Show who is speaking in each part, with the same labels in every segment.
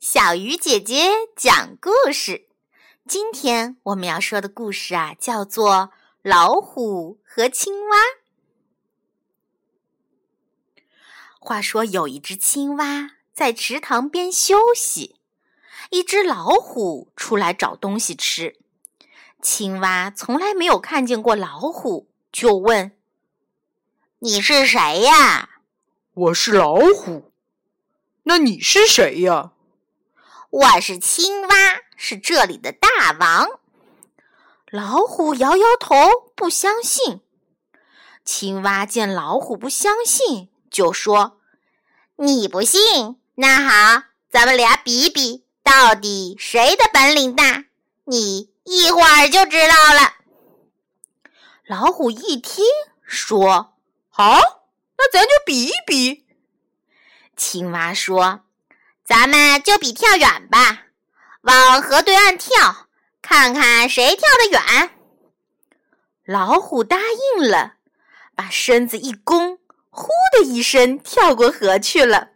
Speaker 1: 小鱼姐姐讲故事。今天我们要说的故事啊，叫做《老虎和青蛙》。话说有一只青蛙在池塘边休息，一只老虎出来找东西吃。青蛙从来没有看见过老虎，就问：“你是谁呀？”“
Speaker 2: 我是老虎。”“那你是谁呀？”
Speaker 1: 我是青蛙，是这里的大王。老虎摇摇头，不相信。青蛙见老虎不相信，就说：“你不信？那好，咱们俩比比，到底谁的本领大？你一会儿就知道了。”老虎一听，说：“
Speaker 2: 好，那咱就比一比。”
Speaker 1: 青蛙说。咱们就比跳远吧，往河对岸跳，看看谁跳得远。老虎答应了，把身子一弓，呼的一声跳过河去了。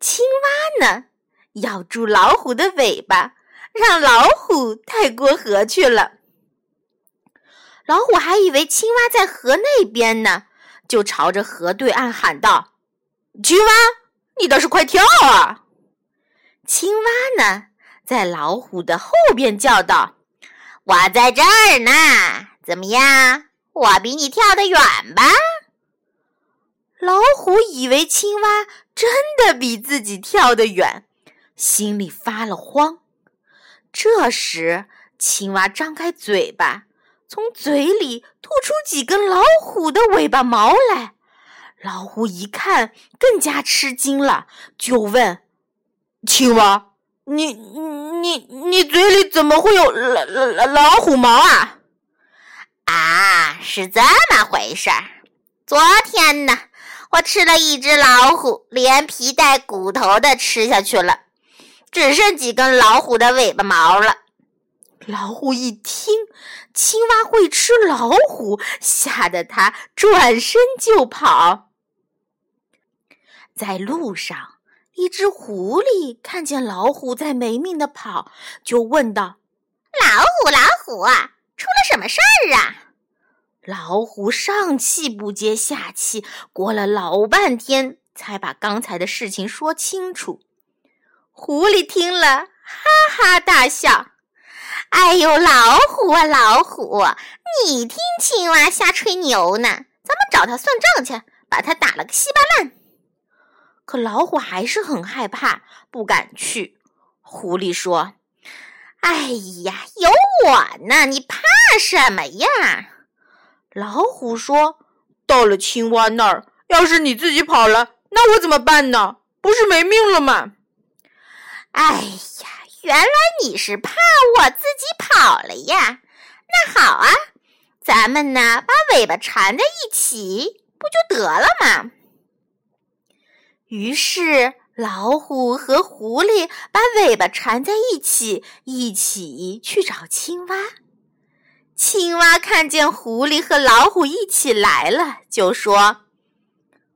Speaker 1: 青蛙呢，咬住老虎的尾巴，让老虎带过河去了。老虎还以为青蛙在河那边呢，就朝着河对岸喊道：“
Speaker 2: 青蛙，你倒是快跳啊！”
Speaker 1: 青蛙呢，在老虎的后边叫道：“我在这儿呢，怎么样？我比你跳得远吧？”老虎以为青蛙真的比自己跳得远，心里发了慌。这时，青蛙张开嘴巴，从嘴里吐出几根老虎的尾巴毛来。老虎一看，更加吃惊了，就问。
Speaker 2: 青蛙，你你你嘴里怎么会有老老老虎毛啊？
Speaker 1: 啊，是这么回事儿。昨天呢，我吃了一只老虎，连皮带骨头的吃下去了，只剩几根老虎的尾巴毛了。老虎一听青蛙会吃老虎，吓得它转身就跑。在路上。一只狐狸看见老虎在没命的跑，就问道：“老虎，老虎，出了什么事儿啊？”老虎上气不接下气，过了老半天才把刚才的事情说清楚。狐狸听了，哈哈大笑：“哎呦，老虎啊，老虎，你听青蛙瞎吹牛呢！咱们找他算账去，把他打了个稀巴烂。”可老虎还是很害怕，不敢去。狐狸说：“哎呀，有我呢，你怕什么呀？”老虎说：“
Speaker 2: 到了青蛙那儿，要是你自己跑了，那我怎么办呢？不是没命了吗？”
Speaker 1: 哎呀，原来你是怕我自己跑了呀？那好啊，咱们呢，把尾巴缠在一起，不就得了吗？于是，老虎和狐狸把尾巴缠在一起，一起去找青蛙。青蛙看见狐狸和老虎一起来了，就说：“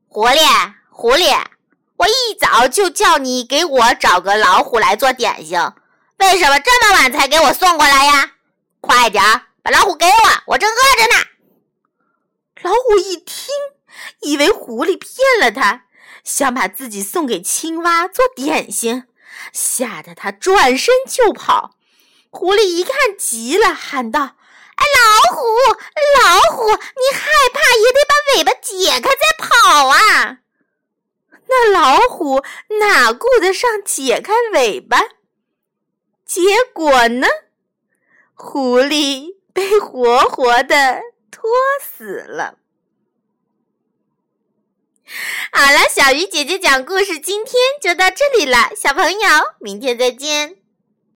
Speaker 1: 狐狸，狐狸，我一早就叫你给我找个老虎来做点心，为什么这么晚才给我送过来呀？快点儿把老虎给我，我正饿着呢。”老虎一听，以为狐狸骗了他。想把自己送给青蛙做点心，吓得他转身就跑。狐狸一看急了，喊道：“哎，老虎，老虎，你害怕也得把尾巴解开再跑啊！”那老虎哪顾得上解开尾巴？结果呢，狐狸被活活的拖死了。好了，小鱼姐姐讲故事，今天就到这里了，小朋友，明天再见。